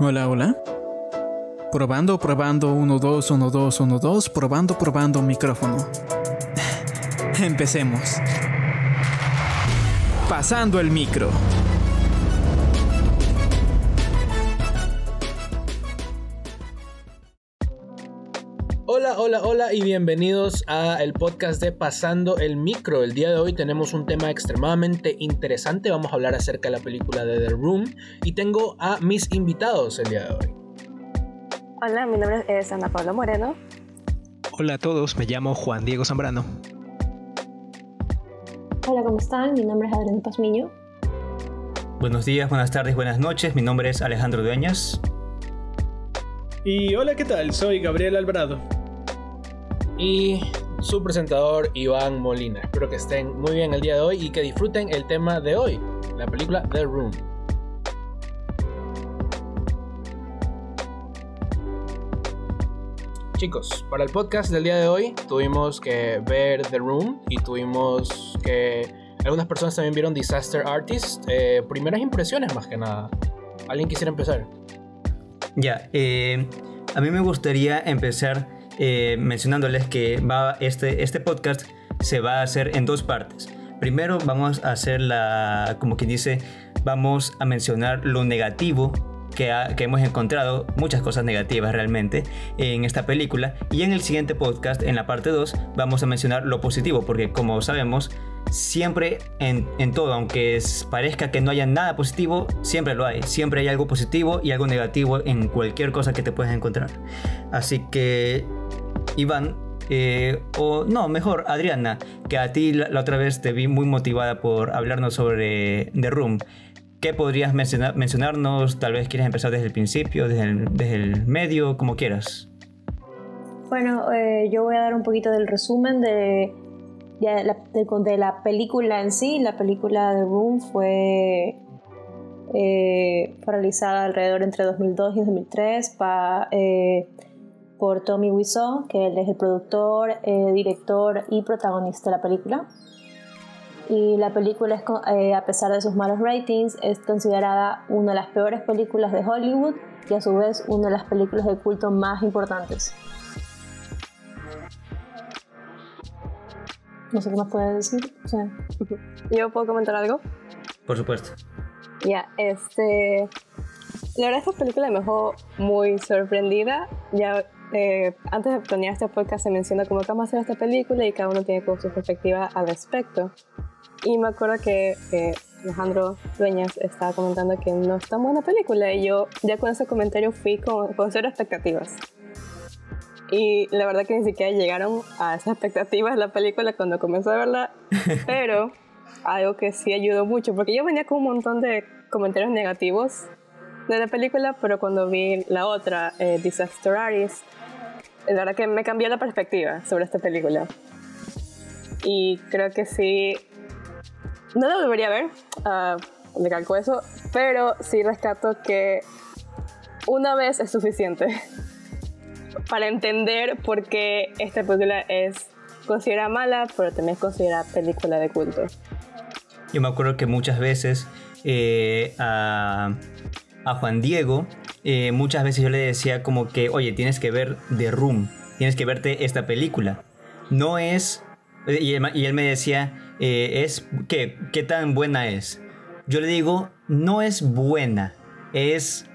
Hola, hola. Probando, probando, 1, 2, 1, 2, 1, 2, probando, probando micrófono. Empecemos. Pasando el micro. Hola, hola, y bienvenidos a el podcast de Pasando el Micro. El día de hoy tenemos un tema extremadamente interesante. Vamos a hablar acerca de la película de The Room y tengo a mis invitados el día de hoy. Hola, mi nombre es Ana Paula Moreno. Hola a todos, me llamo Juan Diego Zambrano. Hola, ¿cómo están? Mi nombre es Adrián Pazmiño. Buenos días, buenas tardes, buenas noches. Mi nombre es Alejandro Dueñas. Y hola, ¿qué tal? Soy Gabriel Alvarado. Y su presentador Iván Molina. Espero que estén muy bien el día de hoy y que disfruten el tema de hoy, la película The Room. Chicos, para el podcast del día de hoy tuvimos que ver The Room y tuvimos que... Algunas personas también vieron Disaster Artist. Eh, primeras impresiones más que nada. ¿Alguien quisiera empezar? Ya, eh, a mí me gustaría empezar eh, mencionándoles que va este, este podcast se va a hacer en dos partes. Primero vamos a hacer la, como quien dice, vamos a mencionar lo negativo que, hemos encontrado, muchas cosas negativas realmente, en esta película. Y en el siguiente podcast, en la parte 2, vamos a mencionar lo positivo, porque como sabemos, siempre en, todo, aunque parezca que no haya nada positivo, siempre lo hay. Siempre hay algo positivo y algo negativo en cualquier cosa que te puedas encontrar. Así que, Iván, eh, o no, mejor Adriana, que a ti la, otra vez te vi muy motivada por hablarnos sobre The Room. ¿Qué podrías mencionarnos? Tal vez quieres empezar desde el principio, desde el, medio, como quieras. Bueno, eh, yo voy a dar un poquito del resumen de, de, la, película en sí. La película The Room fue eh, realizada alrededor entre 2002 y 2003 eh, por Tommy Wiseau, que él es el productor, director y protagonista de la película y la película, es, eh, a pesar de sus malos ratings, es considerada una de las peores películas de Hollywood y a su vez una de las películas de culto más importantes. No sé qué más puede decir. ¿Yo puedo comentar algo? Por supuesto. Ya, este... La verdad esta película me dejó muy sorprendida. Ya eh, antes de planear este podcast se menciona cómo vamos a hacer esta película y cada uno tiene como su perspectiva al respecto. Y me acuerdo que, Alejandro Dueñas estaba comentando que no es tan buena película y yo ya con ese comentario fui con, con cero expectativas. Y la verdad que ni siquiera llegaron a esas expectativas de la película cuando comencé a verla, pero algo que sí ayudó mucho, porque yo venía con un montón de comentarios negativos de la película, pero cuando vi la otra, eh, Disaster Artist, la verdad que me cambió la perspectiva sobre esta película. Y creo que sí no la volvería a ver, uh, le calco eso, pero sí rescato que una vez es suficiente para entender por qué esta película es considerada mala, pero también es considerada película de culto. Yo me acuerdo que muchas veces eh, a, a, Juan Diego, eh, muchas veces yo le decía como que, oye, tienes que ver The Room, tienes que verte esta película. No es y él, me decía, eh, es ¿qué, ¿qué tan buena es? Yo le digo, no es buena, es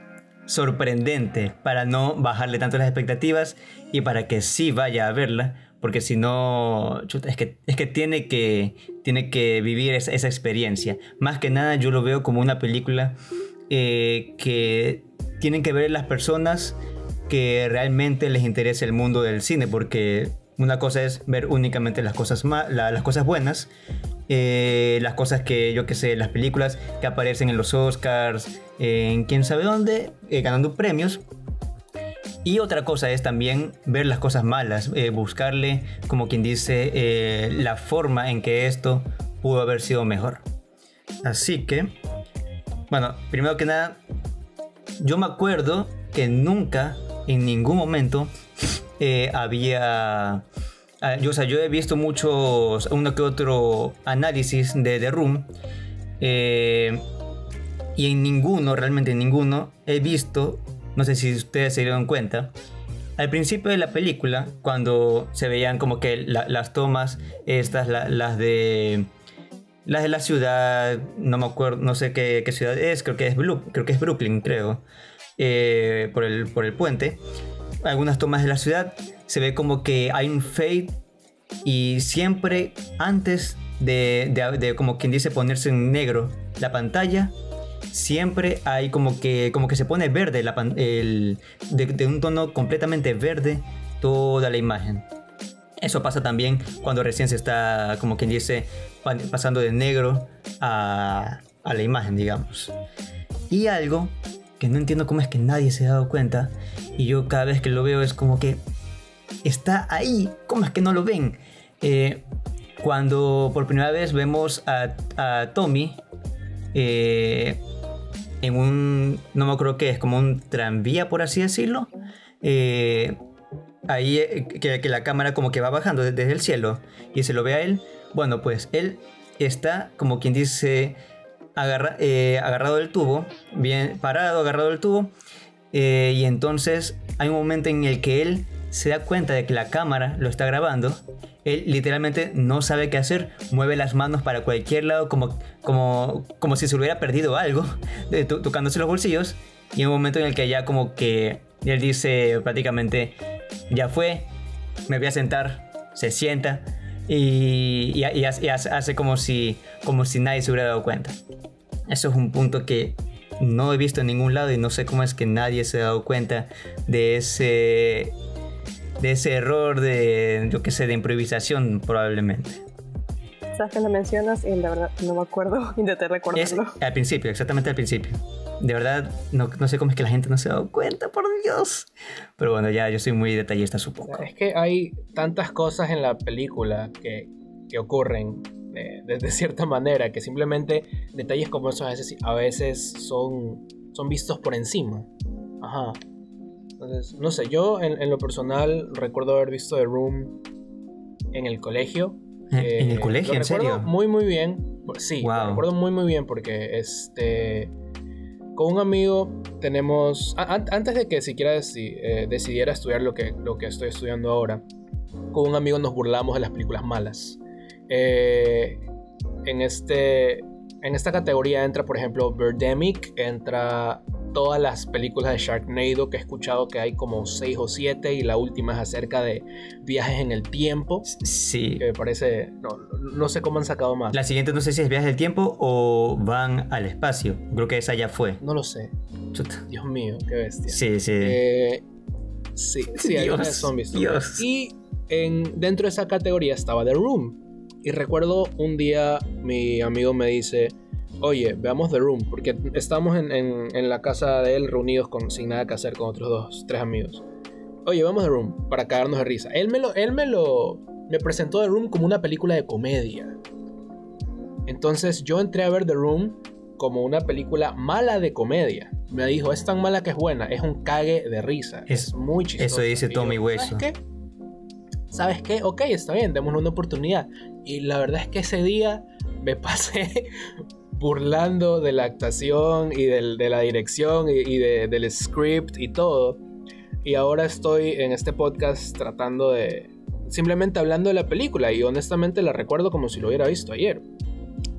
sorprendente para no bajarle tanto las expectativas y para que sí vaya a verla, porque si no, es que, es que tiene que, tiene que vivir esa, experiencia. Más que nada yo lo veo como una película eh, que tienen que ver las personas que realmente les interesa el mundo del cine, porque una cosa es ver únicamente las cosas, las cosas buenas, eh, las cosas que yo que sé, las películas que aparecen en los Oscars, en quién sabe dónde, eh, ganando premios. Y otra cosa es también ver las cosas malas, eh, buscarle, como quien dice, la forma en que esto pudo haber sido mejor. Así que, bueno, primero que nada, yo me acuerdo que nunca, en ningún momento, eh, había... Ah, yo, o sea, yo he visto muchos, uno que otro análisis de The Room. Eh, y en ninguno, realmente en ninguno, he visto, no sé si ustedes se dieron cuenta, al principio de la película, cuando se veían como que las tomas, estas, las de las de la ciudad, no me acuerdo, no sé qué, ciudad es, creo que es, creo que es Brooklyn, creo, eh, por, el, por el puente. Algunas tomas de la ciudad, se ve como que hay un fade y siempre antes de, de, como quien dice ponerse en negro la pantalla, siempre hay como que, como que se pone verde, el, de, un tono completamente verde toda la imagen. Eso pasa también cuando recién se está, como quien dice, pasando de negro a, a la imagen, digamos. Y algo que no entiendo cómo es que nadie se ha dado cuenta, y yo cada vez que lo veo es como que está ahí, ¿cómo es que no lo ven? Eh, cuando por primera vez vemos a, a Tommy eh, en un, no me acuerdo qué es, como un tranvía, por así decirlo. Eh, ahí eh, que, la cámara como que va bajando desde el cielo y se lo ve a él. Bueno, pues él está como quien dice agarrado del tubo, bien parado, agarrado del tubo. y entonces hay un momento en el que él se da cuenta de que la cámara lo está grabando él literalmente no sabe qué hacer, mueve las manos para cualquier lado como, como, como si se hubiera perdido algo, tocándose los bolsillos. Y en un momento en el que ya como que él dice prácticamente, ya fue, me voy a sentar, se sienta y, y, hace, como, si, como si nadie se hubiera dado cuenta. Eso es un punto que no he visto en ningún lado y no sé cómo es que nadie se ha dado cuenta de ese de ese error de, yo qué sé, de improvisación probablemente. Sabes que lo mencionas y la verdad no me acuerdo, intenté recordarlo. al principio, exactamente al principio. De verdad, no, no, sé cómo es que la gente no se ha dado cuenta, por Dios. Pero bueno, ya yo soy muy detallista, supongo. Es que hay tantas cosas en la película que, que ocurren de, de, cierta manera que simplemente detalles como esos a veces, a veces son, son vistos por encima. Ajá. Entonces, no sé, yo en, lo personal recuerdo haber visto The Room en el colegio. ¿En el eh, colegio? ¿En serio? Muy, muy bien. Sí, lo recuerdo muy, muy bien porque este. Con un amigo tenemos. antes de que siquiera eh, decidiera estudiar lo que, lo que estoy estudiando ahora, con un amigo nos burlamos de las películas malas. Eh, en, este, en esta categoría entra, por ejemplo, Birdemic, entra todas las películas de Sharknado que he escuchado que hay como 6 o 7 y la última es acerca de viajes en el tiempo. Sí. Que me parece, no, no sé cómo han sacado más. La siguiente no sé si es viajes del tiempo o van al espacio. Creo que esa ya fue. No lo sé. Dios mío, qué bestia. Sí, sí. Eh, sí, sí, hay una de zombies. Dios. Y en, dentro de esa categoría estaba The Room. Y recuerdo un día mi amigo me dice oye, veamos The Room, porque estábamos en, la casa de él reunidos con, sin nada que hacer con otros dos, tres amigos. Oye, veamos The Room, para cagarnos de risa. Él me lo, él me lo, me presentó The Room como una película de comedia. Entonces yo entré a ver The Room como una película mala de comedia. Me dijo, es tan mala que es buena, es un cague de risa. Es, muy chistoso. Eso dice Tommy Hueso. ¿Sabes qué? ¿Sabes qué? Ok, está bien, démosle una oportunidad. Y la verdad es que ese día me pasé burlando de la actuación y de la dirección y, del script y todo. Y ahora estoy en este podcast tratando de... Simplemente hablando de la película y honestamente la recuerdo como si lo hubiera visto ayer.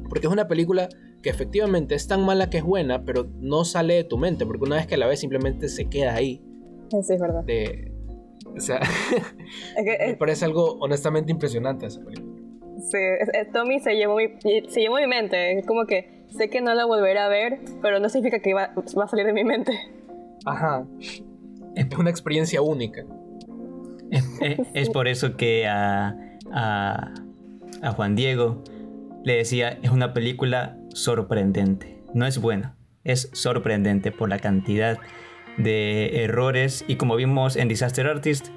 Porque es una película que efectivamente es tan mala que es buena, pero no sale de tu mente, porque una vez que la ves simplemente se queda ahí. Sí, es verdad. o sea, me parece algo honestamente impresionante esa película. Sí, Tommy se llevó, mi, se llevó mi mente. Es como que sé que no la volveré a ver, pero no significa que va, va a salir de mi mente. Ajá. Es una experiencia única. Es, por eso que a, a, a, Juan Diego le decía, es una película sorprendente. No es buena, es sorprendente por la cantidad de errores y como vimos en Disaster Artist,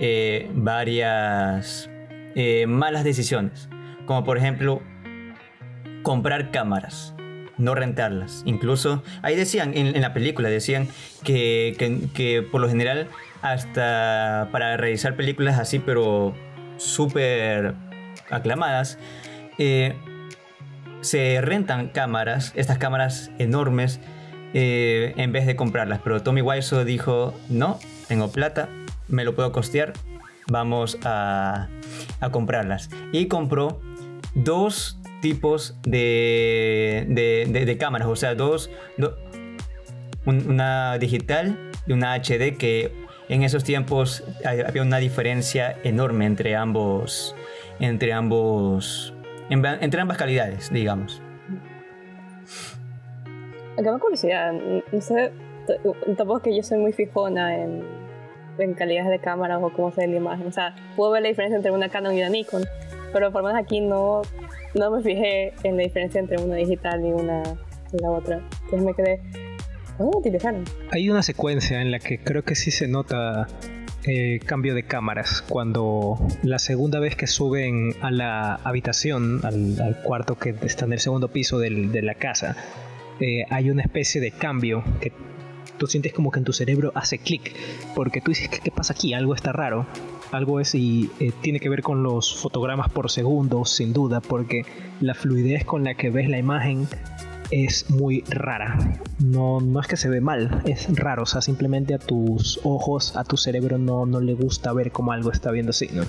eh, varias eh, malas decisiones, como por ejemplo comprar cámaras, no rentarlas. Incluso ahí decían, en, la película decían que, que, por lo general hasta para realizar películas así, pero súper aclamadas, eh, se rentan cámaras, estas cámaras enormes, eh, en vez de comprarlas. Pero Tommy Wiseau dijo, no, tengo plata, me lo puedo costear, vamos a, a comprarlas. Y compró dos tipos de, de, de, cámaras, o sea, dos, una digital y una HD que en esos tiempos había una diferencia enorme entre ambos, entre ambos, entre ambas calidades, digamos. Acá curiosidad, no sé, tampoco que yo soy muy fijona en, en calidades de cámara o cómo se ve la imagen. O sea, puedo ver la diferencia entre una Canon y una Nikon, pero por lo menos aquí no, no me fijé en la diferencia entre una digital y una y la otra. Entonces me quedé, ¿cómo utilizaron? Hay una secuencia en la que creo que sí se nota eh, cambio de cámaras cuando la segunda vez que suben a la habitación, al, cuarto que está en el segundo piso de la casa, eh, hay una especie de cambio que tú sientes como que en tu cerebro hace clic, porque tú dices, ¿qué, pasa aquí? Algo está raro. Algo es y eh, tiene que ver con los fotogramas por segundo, sin duda, porque la fluidez con la que ves la imagen es muy rara. No, no es que se ve mal, es raro. O sea, simplemente a tus ojos, a tu cerebro no, no le gusta ver cómo algo está viendo así, ¿no?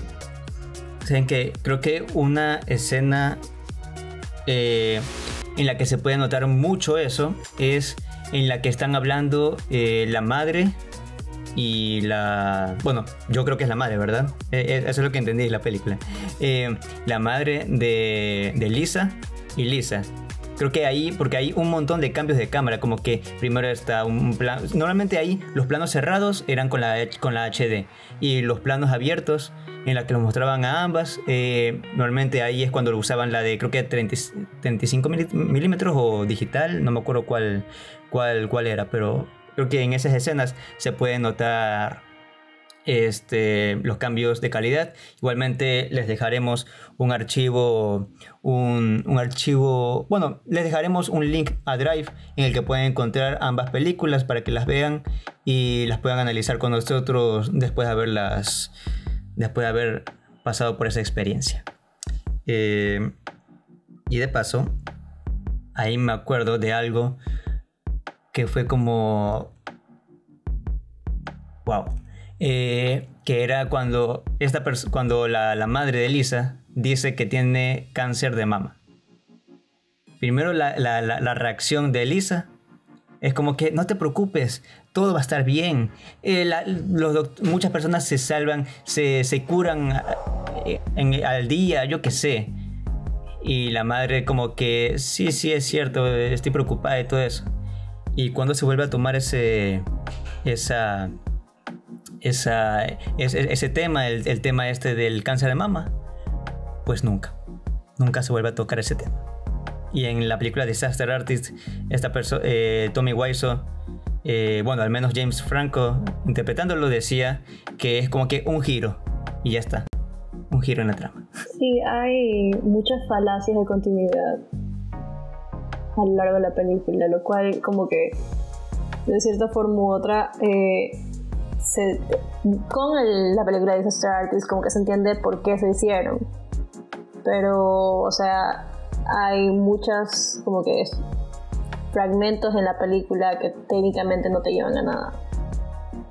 Saben que creo que una escena eh, en la que se puede notar mucho eso es en la que están hablando eh, la madre y la... Bueno, yo creo que es la madre, ¿verdad? Eh, eh, eso es lo que entendí de la película. la madre de, de Lisa y Lisa. Creo que ahí, porque hay un montón de cambios de cámara, como que primero está un plano... Normalmente ahí los planos cerrados eran con la, con la HD y los planos abiertos en la que lo mostraban a ambas. Normalmente ahí es cuando lo usaban la de creo que 35 milímetros o digital, no me acuerdo cuál, cuál, cuál era, pero creo que en esas escenas se puede notar este, los cambios de calidad. Igualmente les dejaremos un archivo, un, un, archivo, bueno, les dejaremos un link a Drive en el que pueden encontrar ambas películas para que las vean y las puedan analizar con nosotros después de haberlas después de haber pasado por esa experiencia. Eh, y de paso, ahí me acuerdo de algo que fue como... ¡Wow! Eh, que era cuando, esta cuando la, madre de Lisa dice que tiene cáncer de mama. Primero la, la reacción de Lisa es como que no te preocupes, todo va a estar bien. Eh, muchas personas se salvan, se, curan eh, al día, yo qué sé. Y la madre como que, sí, sí, es cierto, estoy preocupada de todo eso. Y cuando se vuelve a tomar ese, esa, esa, ese, tema, el, tema este del cáncer de mama, pues nunca, nunca se vuelve a tocar ese tema. Y en la película Disaster Artist, esta eh, Tommy Wiseau, eh, bueno, al menos James Franco interpretándolo decía que es como que un giro y ya está, un giro en la trama. Sí, hay muchas falacias de continuidad a lo largo de la película, lo cual como que de cierta forma u otra eh, con la película de Disaster Artist como que se entiende por qué se hicieron, pero o sea hay muchas como que fragmentos en la película que técnicamente no te llevan a nada.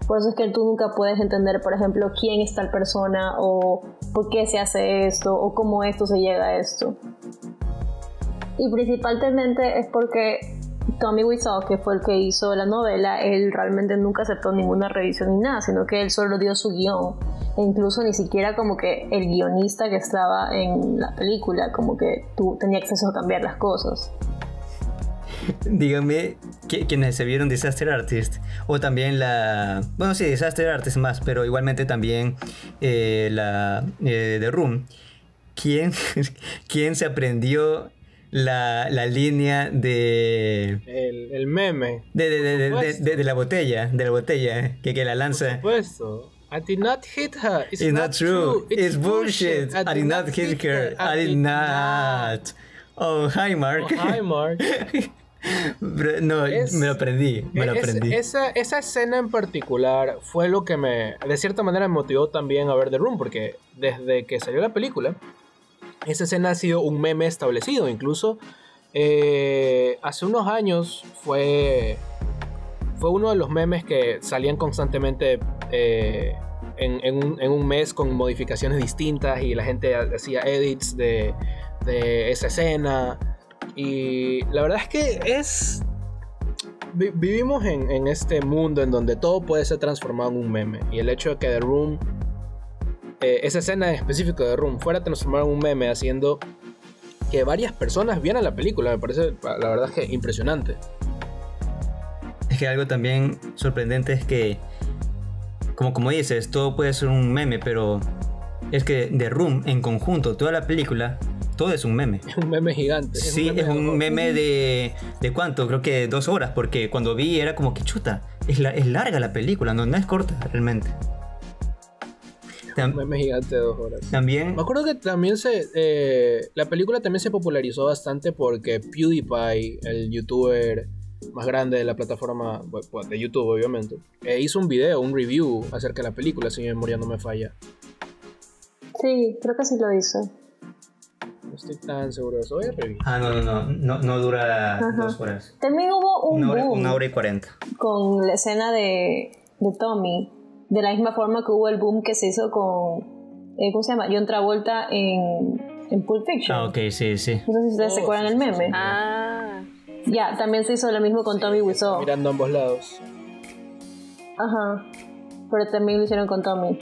Por eso es que tú nunca puedes entender, por ejemplo, quién es tal persona o por qué se hace esto o cómo esto se llega a esto. Y principalmente es porque Tommy Wiseau, que fue el que hizo la novela, él realmente nunca aceptó ninguna revisión ni nada, sino que él solo dio su guion. E incluso ni siquiera como que el guionista que estaba en la película, como que tú tenía acceso a cambiar las cosas. Díganme quienes se vieron Disaster Artist o también la... Bueno, sí, Disaster Artist más, pero igualmente también eh, la eh, The Room. ¿Quién, ¿Quién se aprendió la, la línea de... El, meme. De, de, la botella, de la botella, que, que la lanza. Por supuesto. I did not hit her. It's, not, true. It's, bullshit. I, did not hit her. I did not. Oh, hi, Mark. Oh, hi, Mark. no, me lo aprendí, me lo aprendí. esa, esa, escena en particular fue lo que me, de cierta manera, me motivó también a ver The Room, porque desde que salió la película, esa escena ha sido un meme establecido. Incluso Eh, hace unos años fue, fue uno de los memes que salían constantemente eh, en, en un, en un mes con modificaciones distintas y la gente hacía edits de, de esa escena. Y la verdad es que es... vi- Vivimos en, en este mundo en donde todo puede ser transformado en un meme. Y el hecho de que The Room, eh, esa escena en específico de Room, fuera transformada en un meme haciendo que varias personas vieran la película, me parece la verdad es que impresionante. Es que algo también sorprendente es que, como, como dices, todo puede ser un meme, pero es que The Room en conjunto, toda la película, todo es un meme. Es un meme gigante. Sí, es un meme de, de cuánto, creo que dos horas, porque cuando vi era como que chuta, es, la- es larga la película, no, no es corta realmente. Tam- Un meme gigante de dos horas. también, Me acuerdo que también se. eh, la película también se popularizó bastante porque PewDiePie, el youtuber más grande de la plataforma bueno, de YouTube, obviamente, eh, hizo un video, un review acerca de la película, si mi memoria no me falla. Sí, creo que sí lo hizo. No estoy tan seguro de eso. Voy a revisar. ah, no, no, no, no, no dura Ajá. dos horas. También hubo un Una hora, boom una hora y cuarenta. con la escena de, de Tommy, de la misma forma que hubo el boom que se hizo con, eh, ¿cómo se llama? John Travolta en, en Pulp Fiction. Ah, ok, sí, sí. No sé si ustedes se Oh, acuerdan sí, el sí, meme. Ah, Ya, también se hizo lo mismo con Tommy Wiseau. Mirando a ambos lados. Ajá. Pero también lo hicieron con Tommy.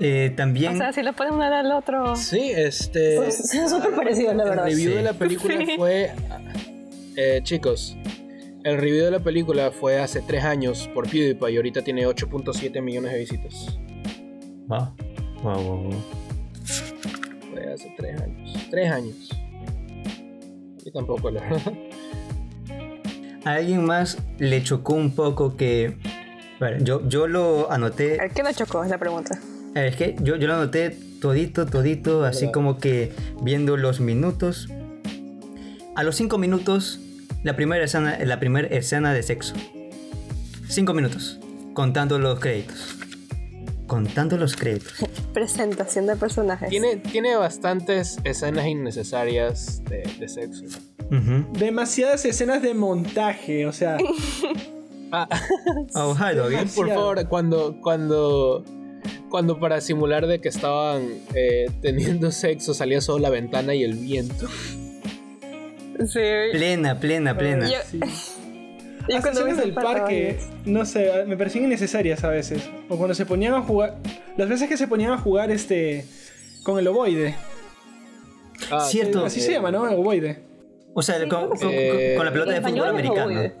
Eh, también, o sea, si le ponen uno al otro. Sí, este. Pues, Es súper parecido, la El verdad. review Sí. de la película Sí. fue. eh, chicos, el review de la película fue hace 3 años por PewDiePie y ahorita tiene 8.7 millones de visitas. Wow, wow, wow, wow. Fue hace 3 años. 3 años. Y tampoco la A alguien más le chocó un poco que. Bueno, yo, yo lo anoté. ¿A ¿Qué no chocó? Es la pregunta. Eh, Es que yo, yo lo anoté todito, todito, así Verdad. como que viendo los minutos. A los 5 minutos, la primera escena, la primera escena de sexo. 5 minutos, contando los créditos. Contando los créditos. Presentación de personajes. tiene, tiene bastantes escenas innecesarias de, de sexo. Demasiadas escenas de montaje, o sea, Ah, Oh, hi, doggy. por favor, cuando, cuando, cuando para simular de que estaban eh, teniendo sexo salía solo la ventana y el viento. Sí. Plena, plena, plena. Yo- sí. yo Las del parque, no sé, me parecían innecesarias a veces. O cuando se ponían a jugar. Las veces que se ponían a jugar este. con el ovoide. Ah, Cierto. Así eh, se llama, ¿no? El ovoide. O sea, con, con- Eh, con la pelota de ¿En fútbol americano. ovoide?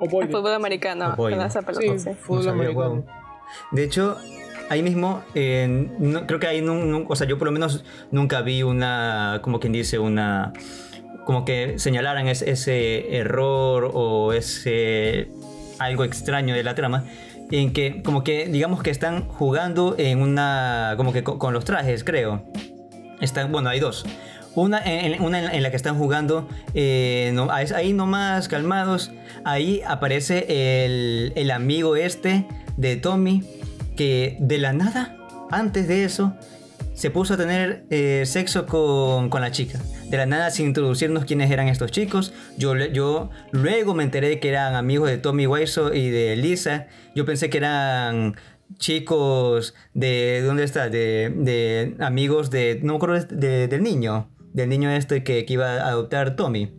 El fútbol americano. Con esa pelota, Sí, fútbol No americano. De hecho, ahí mismo, eh, no- creo que ahí, no, no- o sea, yo por lo menos nunca vi una, como quien dice, una, como que señalaran ese, error o ese algo extraño de la trama, en que como que digamos que están jugando en una, como que co- con, los trajes, creo. Están, bueno, hay dos. Una en, una en- la que están jugando eh, ahí nomás calmados. Ahí aparece el, el amigo este de Tommy que de la nada, antes de eso, se puso a tener eh, sexo con, con la chica. De la nada, sin introducirnos quiénes eran estos chicos. Yo, yo luego me enteré que eran amigos de Tommy Wiseau y de Lisa. Yo pensé que eran chicos de... ¿Dónde está? De, de amigos de... No me acuerdo de- del niño. Del niño este que, que iba a adoptar Tommy.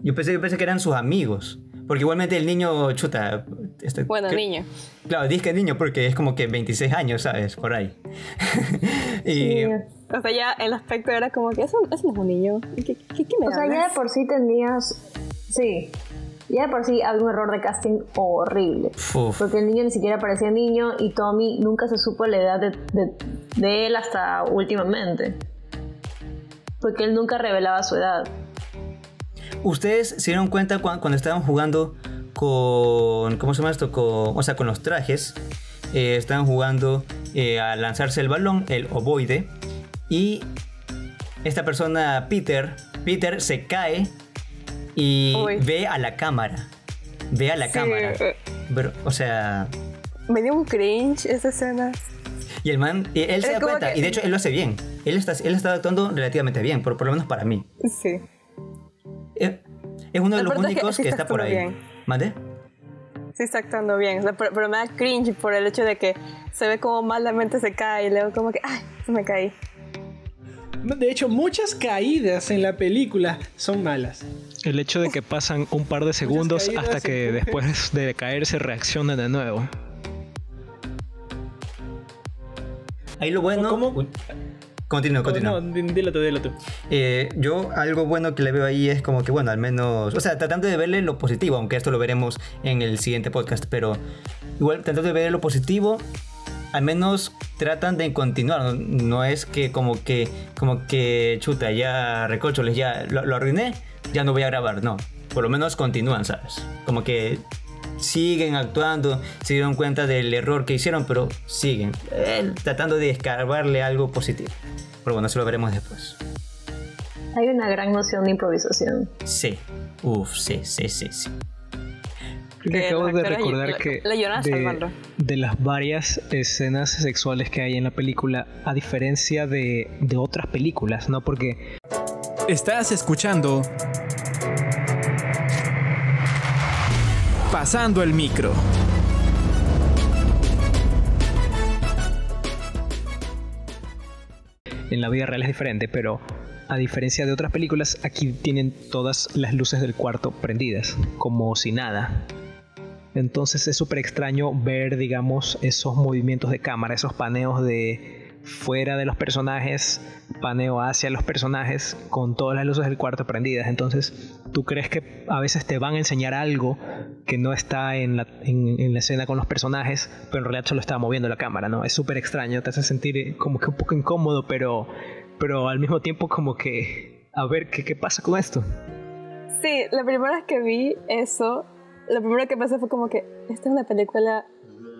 Yo pensé, yo pensé que eran sus amigos. Porque igualmente el niño, chuta... este, Bueno, que- niño. Claro, dije niño porque es como que 26 años, ¿sabes? Por ahí. y Sí. O sea, ya el aspecto era como que eso, eso no es un niño. ¿Qué, qué, qué me O sea, ya de por sí tenías. Sí. Ya de por sí había un error de casting horrible. uf, Porque el niño ni siquiera parecía niño y Tommy nunca se supo la edad de, de- de él hasta últimamente. Porque él nunca revelaba su edad. ¿Ustedes se dieron cuenta cuan- cuando, estaban jugando con... ¿Cómo se llama esto? Con, o sea, con los trajes. Eh, estaban jugando eh, a lanzarse el balón, el ovoide. Y esta persona, Peter, Peter se cae y Uy. ve a la cámara. Ve a la Sí, cámara. eh, Pero, o sea... me dio un cringe esa escena. Y el man, y él se da cuenta, que- y de hecho él lo hace bien. él está, él está actuando relativamente bien, por, por lo menos para mí. Sí. Es, es uno de los verdad es que únicos que, está está por ahí. bien. ¿Mande? Sí está actuando bien, pero, pero me da cringe por el hecho de que se ve como malamente se cae y luego como que, ay, se me caí. De hecho, muchas caídas en la película son malas. El hecho de que pasan un par de segundos hasta que después de caerse reaccionan de nuevo. Ahí lo bueno. ¿Cómo? Continúa, continúa. No, di- dilo tú, dilo tú. Eh, yo algo bueno que le veo ahí es como que, bueno, al menos, o sea, tratando de verle lo positivo, aunque esto lo veremos en el siguiente podcast, pero igual tratando de ver lo positivo, al menos tratan de continuar, no, no es que como que, como que, chuta, ya recorcholes, ya lo, lo arruiné, ya no voy a grabar, no, por lo menos continúan, ¿sabes? Como que siguen actuando, se dieron cuenta del error que hicieron, pero siguen eh, tratando de escarbarle algo positivo. Pero bueno, eso lo veremos después. Hay una gran noción de improvisación. Sí. Uf, sí, sí, sí, sí. Creo que Que acabo de recordar le- que le lloran a de, de las varias escenas sexuales que hay en la película, a diferencia de, de otras películas, ¿no? Porque Estás escuchando Pasando el micro. en la vida real es diferente, pero a diferencia de otras películas, aquí tienen todas las luces del cuarto prendidas, como si nada. Entonces es súper extraño ver, digamos, esos movimientos de cámara, esos paneos de fuera de los personajes, paneo hacia los personajes, con todas las luces del cuarto prendidas. Entonces, tú crees que a veces te van a enseñar algo que no está en la, en- la escena con los personajes, pero en realidad solo está moviendo la cámara, ¿no? Es súper extraño, te hace sentir eh, como que un poco incómodo, pero, pero al mismo tiempo como que, a ver, ¿qué, qué pasa con esto? Sí, la primera vez que vi eso, lo primero que pensé fue como que esta es una película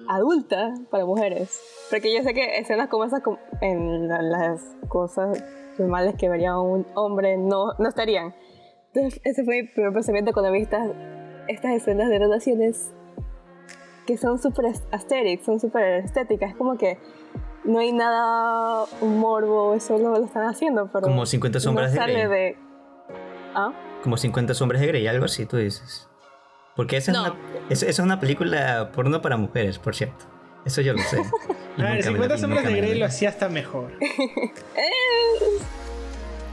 adulta para mujeres. Porque yo sé que escenas como esas en la- las cosas normales que vería un hombre no, no estarían. Entonces, ese fue mi primer pensamiento cuando vi estas, estas escenas de relaciones que son súper aesthetic, son súper estéticas. Es como que no hay nada un morbo, eso lo, lo están haciendo, pero Como 50 sombras no de Grey. de... ¿Ah? Como 50 sombras de Grey, algo así, tú dices. Porque esa, No. es, una, esa, es una película porno para mujeres, por cierto. Eso yo lo sé. A ver, nunca me 50 la- y sombras de Grey lo hacía hasta mejor.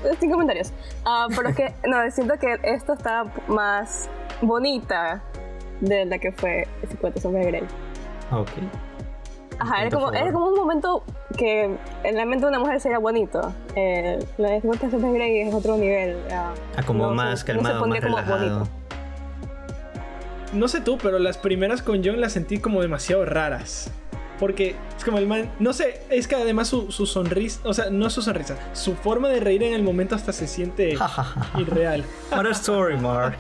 Eh, Sin comentarios. Ah, pero es que, no, siento que esto está más bonita de la que fue 50 sombras de Grey. Ah, Ok. Ajá, era como, era como un momento que en la mente de una mujer sería bonito. Eh, la de 50 sombras de Grey es otro nivel. ah, Ah, como no- más no se calmado, más relajado. bonito. No sé tú, pero las primeras con John las sentí como demasiado raras. Porque es como el man. No sé, es que además su, su sonrisa. O sea, no su sonrisa. Su forma de reír en el momento hasta se siente irreal. What a story, Mark.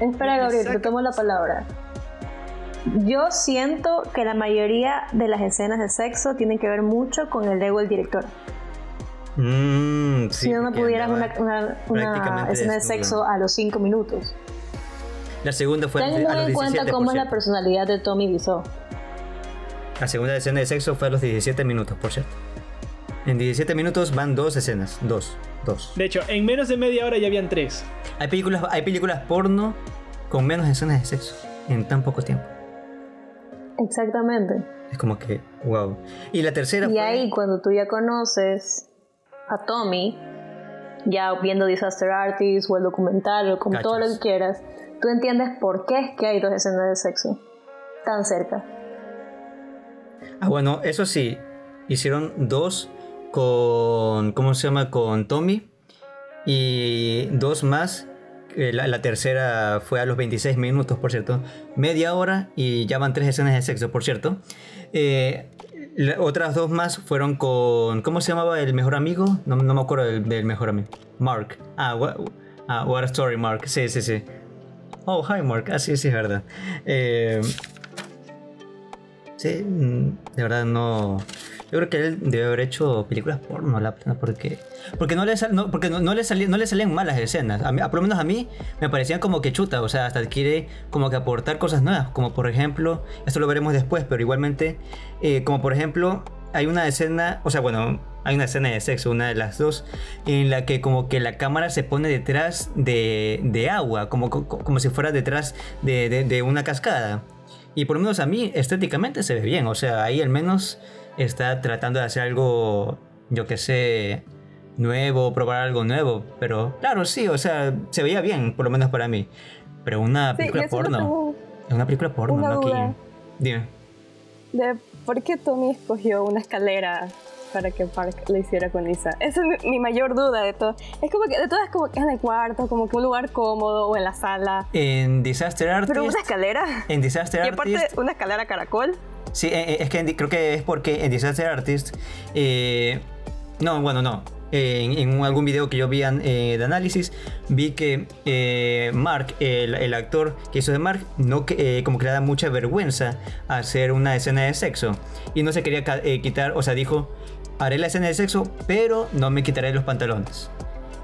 Espera, Gabriel, te Exacto. tomo la palabra. Yo siento que la mayoría de las escenas de sexo tienen que ver mucho con el ego del director. Mm, sí, si no, pudieras una, escena de sexo a los 5 minutos. La segunda fue Ten a los muy en 17, cuenta cómo es la personalidad de Tommy Wiseau. La segunda escena de sexo fue a los 17 minutos, por cierto. En 17 minutos van dos escenas. Dos. Dos. De hecho, en menos de media hora ya habían tres. Hay películas, hay películas porno con menos escenas de sexo en tan poco tiempo. Exactamente. Es como que, wow. Y la tercera Y fue... ahí cuando tú ya conoces a Tommy, ya viendo Disaster Artist o el documental o como todo lo que quieras, tú entiendes por qué es que hay dos escenas de sexo tan cerca. Ah, bueno, eso sí. Hicieron dos con... ¿Cómo se llama? Con Tommy. Y dos más. eh, La, tercera fue a los 26 minutos, por cierto. Media hora y ya van tres escenas de sexo, por cierto. Eh, otras dos más fueron con... ¿Cómo se llamaba el mejor amigo? No, me acuerdo del, del mejor amigo. Mark. Ah, what, ah, what a story, Mark. Sí, sí, sí. Oh, hi, Mark. Ah, sí, es verdad. Eh, Sí, mm, de verdad no. Yo creo que él debe haber hecho películas porno, la porque porque no le sal- no, porque no, le salían no le salían malas escenas. A, mí- a- lo menos a mí me parecían como que chuta, o sea, hasta quiere como que aportar cosas nuevas, como por ejemplo, esto lo veremos después, pero igualmente, eh, como por ejemplo hay una escena, o sea, bueno, hay una escena de sexo, una de las dos, en la que como que la cámara se pone detrás de, de agua, como, co- como si fuera detrás de, de- de una cascada. Y por lo menos a mí estéticamente se ve bien, o sea, ahí al menos está tratando de hacer algo, yo que sé, nuevo, probar algo nuevo. Pero claro, sí, o sea, se veía bien, por lo menos para mí. Pero una película porno, es una película porno, una no aquí. Dime. de por qué Tommy escogió una escalera para que Park le hiciera con Lisa. Esa es mi, mi mayor duda de todo. Es como que de todas como que en el cuarto, como que un lugar cómodo o en la sala. En Disaster Artist. Pero una escalera. En Disaster Y aparte Artist. una escalera caracol. Sí, eh, eh, es que en creo que es porque en Disaster Artist. eh, no, bueno, no. Eh, en, algún video que yo vi eh, de análisis, vi que eh, Mark, el, actor que hizo de Mark, no eh, como que le da mucha vergüenza hacer una escena de sexo. Y no se quería quitar, o sea, dijo: Haré la escena de sexo, pero no me quitaré los pantalones.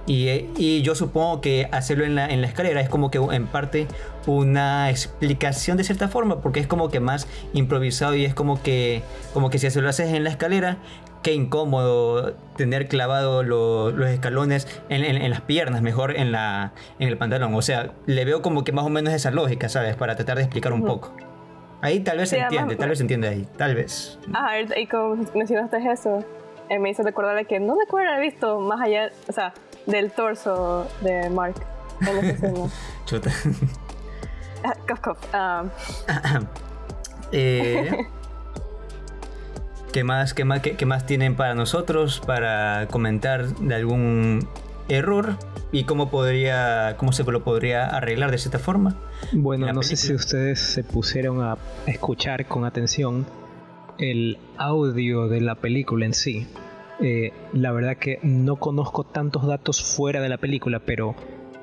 Y, y yo supongo que hacerlo en la, en la escalera es como que en parte una explicación de cierta forma, porque es como que más improvisado y es como que, como que si se lo haces en la escalera, qué incómodo tener clavado lo- los escalones en, en- en las piernas, mejor en, la, en el pantalón. O sea, le veo como que más o menos esa lógica, ¿sabes? Para tratar de explicar un poco. Ahí tal vez se Sí, además- entiende, tal vez se entiende ahí, tal vez. Ah, y como mencionaste eso, eh, me hizo recordar que no me acuerdo haber visto más allá, o sea, del torso de Mark en esa. Chuta. Ah, cough, cough. Ah, Eh, ¿qué, más, qué, más, qué, qué más tienen para nosotros para comentar de algún error y cómo podría cómo se lo podría arreglar de cierta forma? Bueno, no sé si ustedes se pusieron a escuchar con atención el audio de la película en sí. Eh, la verdad que no conozco tantos datos fuera de la película, pero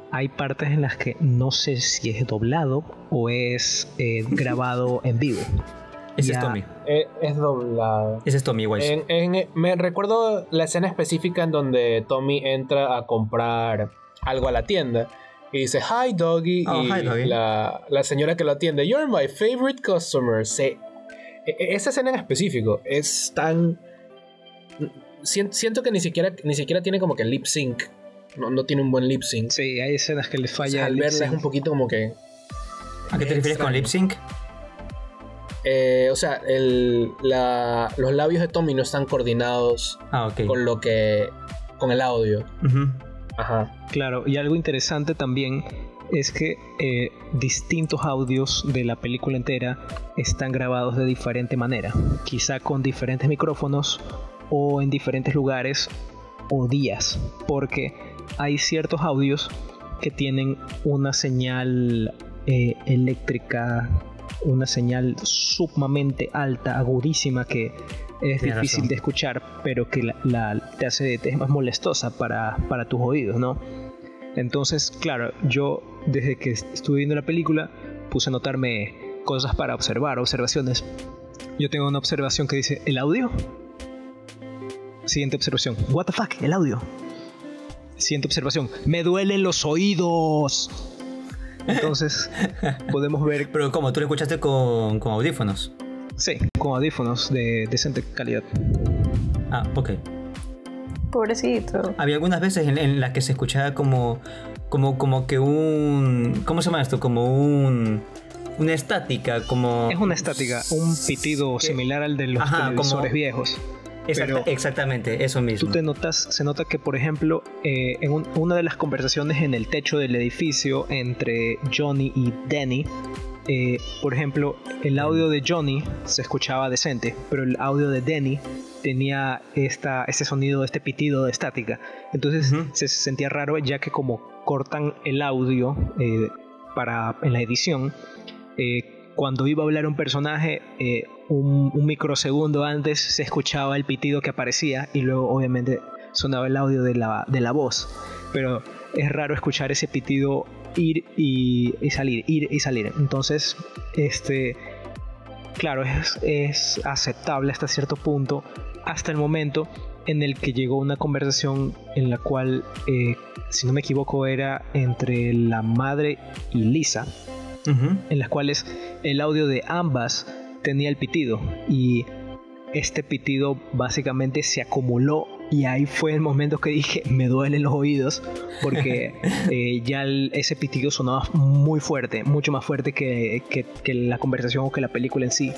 hay partes en las que no sé si es doblado o es eh, grabado en vivo. Ese Ya. es Tommy. Eh, es doblado. Ese es Tommy igual. En- en- me recuerdo la escena específica en donde Tommy entra a comprar algo a la tienda y dice hi doggy Oh, y hi, doggy. La, la señora que lo atiende you're my favorite customer Se- e- e- esa escena en específico es tan sien- siento que ni siquiera ni siquiera tiene como que lip sync no, no tiene un buen lip sync Sí, hay escenas que le O sea, falla al verla es un poquito como que ¿A qué te refieres con lip sync? Eh, o sea el, la- los labios de Tommy no están coordinados Ah, con lo que con el audio. Ajá. Claro, y algo interesante también es que eh, distintos audios de la película entera están grabados de diferente manera, quizá con diferentes micrófonos o en diferentes lugares o días, porque hay ciertos audios que tienen una señal eh, eléctrica, una señal sumamente alta, agudísima que es Tienes difícil razón. de escuchar, pero que la, la- te hace te es más molestosa para, para tus oídos, ¿no? Entonces, claro, yo desde que estuve viendo la película puse a notarme cosas para observar, observaciones. Yo tengo una observación que dice, ¿el audio? Siguiente observación, ¿what the fuck? ¿El audio? Siguiente observación, me duelen los oídos. Entonces, podemos ver, Pero ¿cómo? ¿Tú lo escuchaste con, con audífonos? sí, con audífonos de decente calidad. Ah, ok. Pobrecito. Había algunas veces en, en las que se escuchaba como, como, como que un... ¿Cómo se llama esto? Como un... Una estática, como... Es una estática, un pitido que- similar al de los Ajá, televisores como- viejos. Exacta- exactamente, eso mismo. Tú te notas, se nota que, por ejemplo, eh, en un- una de las conversaciones en el techo del edificio entre Johnny y Danny, eh, por ejemplo, el audio de Johnny se escuchaba decente, pero el audio de Danny tenía esta, ese sonido, este pitido de estática. Entonces se sentía raro ya que como cortan el audio eh, para, en la edición, eh, cuando iba a hablar un personaje, eh, un, un microsegundo antes se escuchaba el pitido que aparecía y luego obviamente sonaba el audio de la, de la voz. Pero es raro escuchar ese pitido ir y, y salir, ir y salir. Entonces, este, claro, es, es aceptable hasta cierto punto, hasta el momento en el que llegó una conversación en la cual, eh, si no me equivoco, era entre la madre y Lisa En las cuales el audio de ambas tenía el pitido y este pitido básicamente se acumuló y ahí fue el momento que dije, me duelen los oídos, porque eh, ya el- ese pitido sonaba muy fuerte, mucho más fuerte que, que- que la conversación o que la película en sí.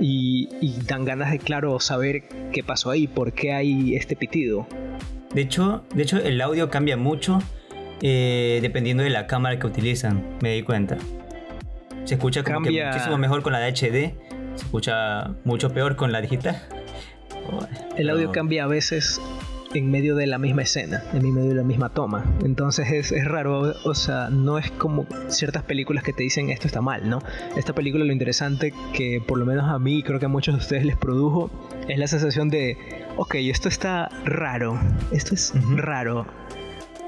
Y, y dan ganas de, claro, saber qué pasó ahí, por qué hay este pitido. De hecho, de hecho el audio cambia mucho eh, dependiendo de la cámara que utilizan, me di cuenta. Se escucha como que muchísimo mejor con la de HD, se escucha mucho peor con la digital. El audio Pero- cambia a veces en medio de la misma escena, en medio de la misma toma. Entonces es, es raro, o sea, no es como ciertas películas que te dicen esto está mal, ¿no? Esta película lo interesante que por lo menos a mí, creo que a muchos de ustedes les produjo, es la sensación de, ok, esto está raro, esto es Ujú. raro,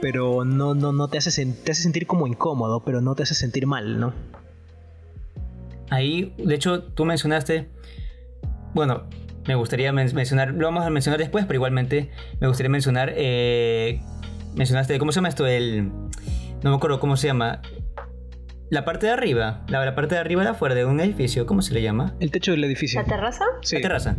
pero no, no, no te hace, te hace sentir como incómodo, pero no te hace sentir mal, ¿no? Ahí, de hecho, tú mencionaste, bueno, me gustaría men- mencionar, lo vamos a mencionar después, pero igualmente me gustaría mencionar, eh, mencionaste, ¿cómo se llama esto? El, no me acuerdo cómo se llama. La parte de arriba, la, la parte de arriba de afuera de un edificio, ¿cómo se le llama? El techo del edificio. ¿La terraza? Sí. La terraza.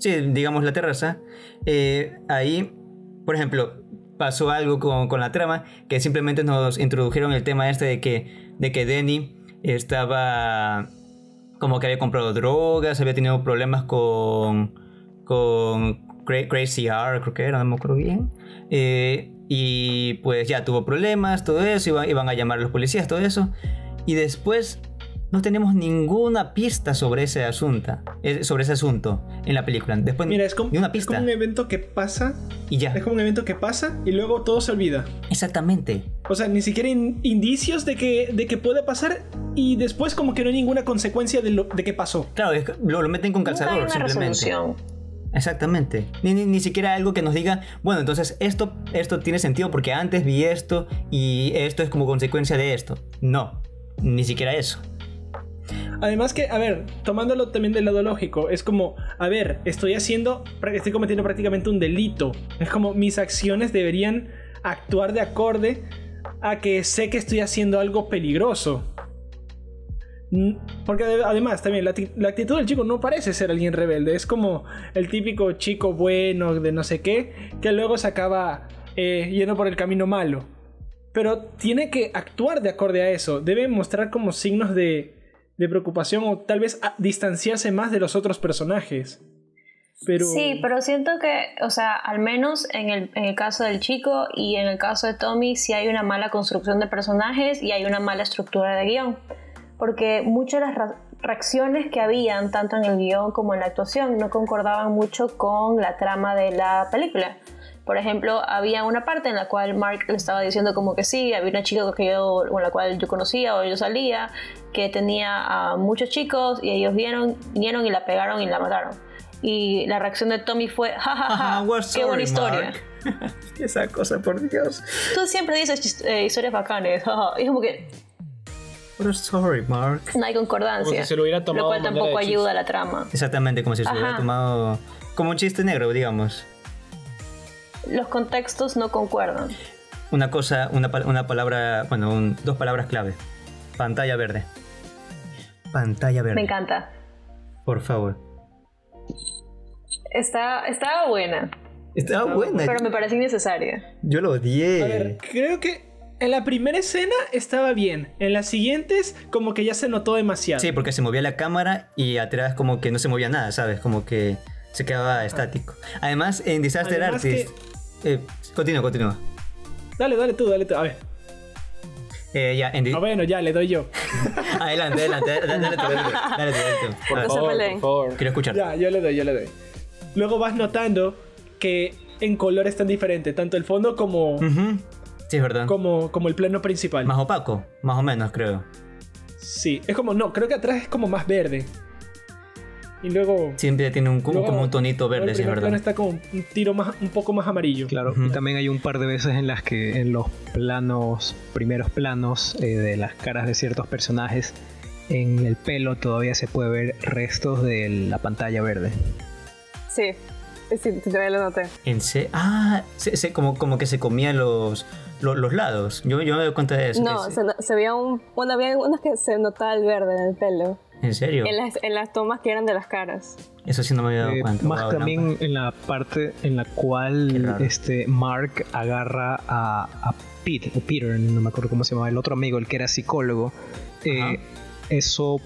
Sí, digamos la terraza. Eh, ahí, por ejemplo, pasó algo con, con la trama que simplemente nos introdujeron el tema este de que, de que Denny estaba como que había comprado drogas, había tenido problemas con, con Cra- Crazy R, creo que era, no me acuerdo bien. Eh, y pues ya tuvo problemas, todo eso, iban a llamar a los policías, todo eso. Y después no tenemos ninguna pista sobre ese asunto, eh, sobre ese asunto en la película. Después Mira, es como, ni una es pista como un evento que pasa, y ya. es como un evento que pasa y luego todo se olvida. Exactamente. O sea, ni siquiera in- indicios de que, de que puede pasar y después como que no hay ninguna consecuencia de, lo, de que pasó. Claro, es lo, lo meten con calzador hay una simplemente. resolución. Exactamente. Ni, ni, ni siquiera algo que nos diga, bueno, entonces esto, esto tiene sentido porque antes vi esto y esto es como consecuencia de esto. No, ni siquiera eso. Además que, a ver, tomándolo también del lado lógico, es como, a ver, estoy haciendo, estoy cometiendo prácticamente un delito. Es como mis acciones deberían actuar de acorde a que sé que estoy haciendo algo peligroso. Porque ade- además también la actitud del chico no parece ser alguien rebelde, es como el típico chico bueno de no sé qué, que luego se acaba eh, yendo por el camino malo. Pero tiene que actuar de acorde a eso, debe mostrar como signos de, de preocupación o tal vez distanciarse más de los otros personajes. Pero... Sí, pero siento que, o sea, al menos en el, en el caso del chico y en el caso de Tommy, sí hay una mala construcción de personajes y hay una mala estructura de guion. Porque muchas de las reacciones que habían, tanto en el guion como en la actuación, no concordaban mucho con la trama de la película. Por ejemplo, había una parte en la cual Mark le estaba diciendo como que sí, había una chica que yo, con la cual yo conocía o yo salía, que tenía a muchos chicos y ellos vieron, vinieron y la pegaron y la mataron. Y la reacción de Tommy fue, jajaja, Ajá, we're qué buena historia. Mark. Esa cosa, por Dios. Tú siempre dices eh, historias bacanes, jaja. y es como que We're sorry, Mark. no hay concordancia. Como si se lo hubiera tomado lo cual tampoco ayuda a la trama. Exactamente, como si se hubiera Ajá. tomado como un chiste negro, digamos. Los contextos no concuerdan. Una cosa, una, una palabra, bueno, un- dos palabras clave. Pantalla verde. Pantalla verde. Me encanta. Por favor. Está, estaba buena, Estaba buena. pero me parece innecesaria. Yo lo odié. A ver, creo que en la primera escena estaba bien. En las siguientes, como que ya se notó demasiado. Sí, porque se movía la cámara y atrás como que no se movía nada, ¿sabes? Como que se quedaba estático. Además, en Disaster Además Artist... Eh, continúa, continúa. Dale, dale tú, dale tú. A ver. Eh, ya, en Ah, bueno, ya, le doy yo. Adelante, adelante, dale, tú, dale, tú. Por favor, por favor. Quiero escucharte. Ya, yo le doy, yo le doy. Luego vas notando que en color están diferentes, tanto el fondo como, Ujú. Sí, es verdad. como, como el plano principal. Más opaco, más o menos, creo. Sí, es como, no, creo que atrás es como más verde. Y luego... Siempre tiene un, como, luego- como un tonito verde, sí, es verdad. está como un tiro más, un poco más amarillo. Claro, Ujú. y también hay un par de veces en las que en los planos, primeros planos eh, de las caras de ciertos personajes, en el pelo todavía se puede ver restos de la pantalla verde. Sí, sí, todavía lo noté. En se- ah, se, se- como, como que se comía los, los, los lados. Yo, yo me doy cuenta de eso. No, se- se, veía un. Bueno, había unos que se notaba el verde en el pelo. ¿En serio? En las, en las tomas que eran de las caras. Eso sí no me había dado Eh, cuenta. más Wow, también no. en la parte en la cual este Mark agarra a, a Pete, o Peter, no me acuerdo cómo se llamaba, el otro amigo, el que era psicólogo. Eh, eso,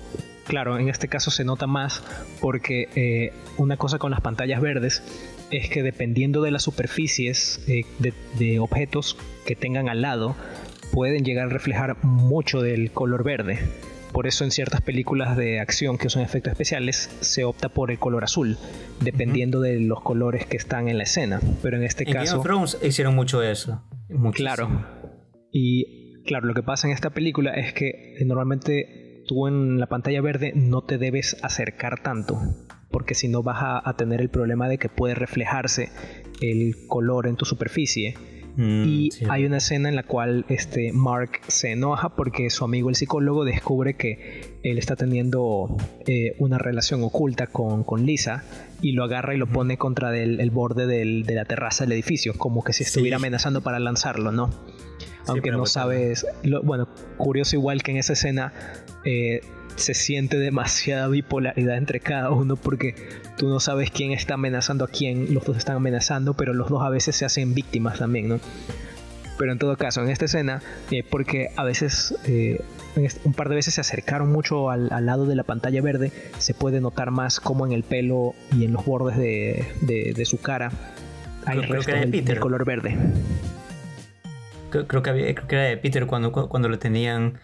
claro, en este caso se nota más porque eh, una cosa con las pantallas verdes es que dependiendo de las superficies eh, de, de objetos que tengan al lado, pueden llegar a reflejar mucho del color verde. Por eso en ciertas películas de acción que usan efectos especiales se opta por el color azul, dependiendo de los colores que están en la escena. Pero en este En Game caso, of Thrones hicieron mucho eso. Muchísimo. claro. Y claro, lo que pasa en esta película es que normalmente tú en la pantalla verde no te debes acercar tanto, porque si no vas a, a tener el problema de que puede reflejarse el color en tu superficie. Mm, Y sí. hay una escena en la cual este Mark se enoja porque su amigo el psicólogo descubre que él está teniendo eh, una relación oculta con, con Lisa y lo agarra y lo pone contra del- el borde del- de la terraza del edificio, como que si estuviera Sí. amenazando para lanzarlo, ¿no? Aunque no sabes, lo- bueno, curioso igual que en esa escena eh, se siente demasiada bipolaridad entre cada uno porque tú no sabes quién está amenazando a quién, los dos están amenazando, pero los dos a veces se hacen víctimas también, ¿no? Pero en todo caso, en esta escena, eh, porque a veces, eh, un par de veces se acercaron mucho al, al lado de la pantalla verde, se puede notar más como en el pelo y en los bordes de, de- de su cara hay Creo- creo que restos del, color verde. Creo, creo que había- creo que era de Peter cuando, cuando lo tenían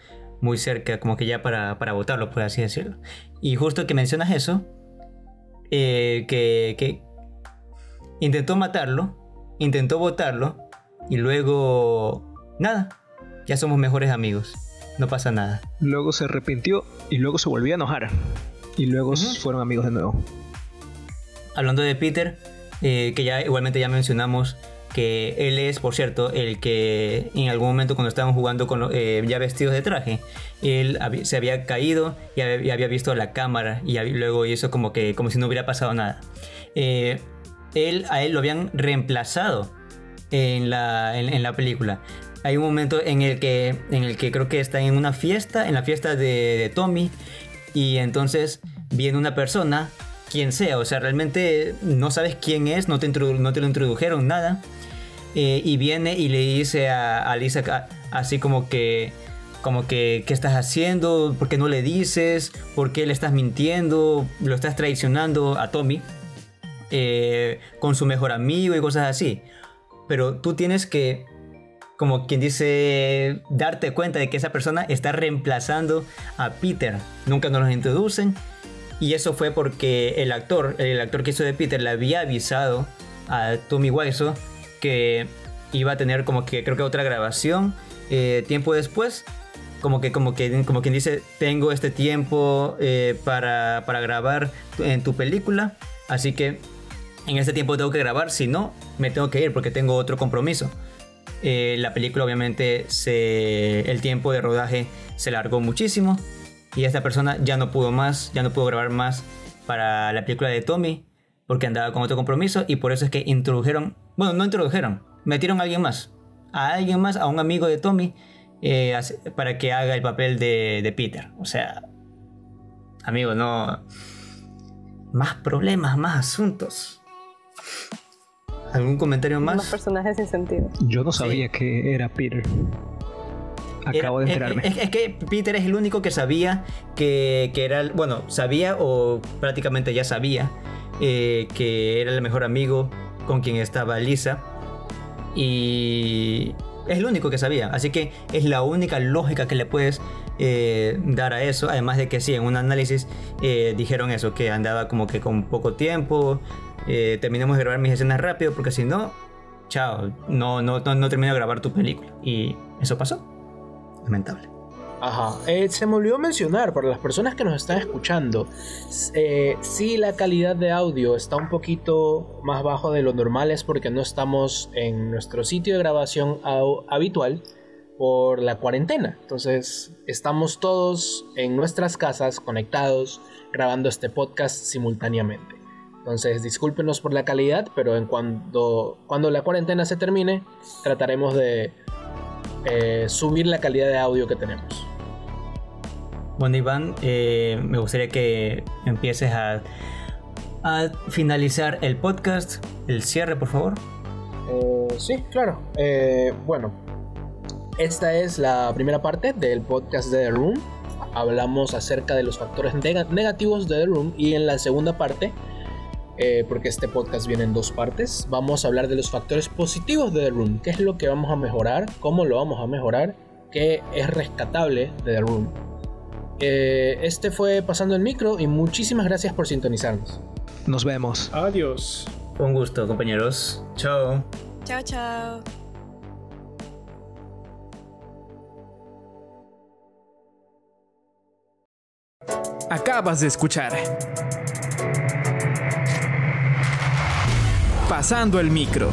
muy cerca, como que ya para, para votarlo, por así decirlo. Y justo que mencionas eso, eh, que, que intentó matarlo, intentó votarlo, y luego, nada, ya somos mejores amigos, no pasa nada. Luego se arrepintió y luego se volvió a enojar. Y luego fueron amigos de nuevo. Hablando de Peter, eh, que ya igualmente ya mencionamos que él es, por cierto, el que en algún momento cuando estaban jugando con eh, ya vestidos de traje, él se había caído y había, visto la cámara y luego hizo como que como si no hubiera pasado nada. Eh, él a él lo habían reemplazado en la, en, la película. Hay un momento en el que en el que creo que está en una fiesta, en la fiesta de, de Tommy y entonces viene una persona, quien sea, o sea, realmente no sabes quién es, no te, no te lo introdujeron nada. Eh, y viene y le dice a, Lisa así como que, como que, ¿qué estás haciendo? ¿Por qué no le dices? ¿Por qué le estás mintiendo? ¿Lo estás traicionando a Tommy? eh, con su mejor amigo y cosas así. Pero tú tienes que, como quien dice, darte cuenta de que esa persona está reemplazando a Peter. Nunca nos los introducen. Y eso fue porque el actor, el actor que hizo de Peter, le había avisado a Tommy Wiseau que iba a tener como que creo que otra grabación eh, tiempo después. Como que, como que, como quien dice, tengo este tiempo eh, para, para grabar en tu película. Así que en este tiempo tengo que grabar, si no, me tengo que ir porque tengo otro compromiso. Eh, la película obviamente se, el tiempo de rodaje se largó muchísimo y esta persona ya no pudo más, ya no pudo grabar más para la película de Tommy porque andaba con otro compromiso y por eso es que introdujeron, bueno, no introdujeron, metieron a alguien más, a alguien más, a un amigo de Tommy eh, para que haga el papel de, de Peter. O sea, amigo, no... Más problemas, más asuntos. ¿Algún comentario Más más? personajes sin sentido. Yo no sabía que era Peter. Acabo Era- de enterarme. Es, es que Peter es el único que sabía que, que era, el- bueno, sabía o prácticamente ya sabía eh, que era el mejor amigo con quien estaba Lisa. Y es el único que sabía. Así que es la única lógica que le puedes eh, dar a eso. Además de que sí, en un análisis eh, dijeron eso, que andaba como que con poco tiempo. eh, terminemos de grabar mis escenas rápido porque si no, chao, no, no, no, no termino de grabar tu película. Y eso pasó. Lamentable. Ajá. Eh, se me olvidó mencionar para las personas que nos están escuchando, eh, si la calidad de audio está un poquito más bajo de lo normal es porque no estamos en nuestro sitio de grabación habitual por la cuarentena. Entonces estamos todos en nuestras casas conectados grabando este podcast simultáneamente. Entonces discúlpenos por la calidad, pero en cuando, cuando la cuarentena se termine trataremos de eh, subir la calidad de audio que tenemos. Bueno, Iván, eh, me gustaría que empieces a, finalizar el podcast, el cierre, por favor. Eh, sí, claro. Eh, bueno, esta es la primera parte del podcast de The Room. Hablamos acerca de los factores neg- negativos de The Room y en la segunda parte, porque este podcast viene en dos partes, vamos a hablar de los factores positivos de The Room. ¿Qué es lo que vamos a mejorar? ¿Cómo lo vamos a mejorar? ¿Qué es rescatable de The Room? Eh, este fue Pasando el Micro y muchísimas gracias por sintonizarnos. Nos vemos. Adiós. Un gusto, compañeros. Chao. Chao, chao. Acabas de escuchar. Pasando el micro.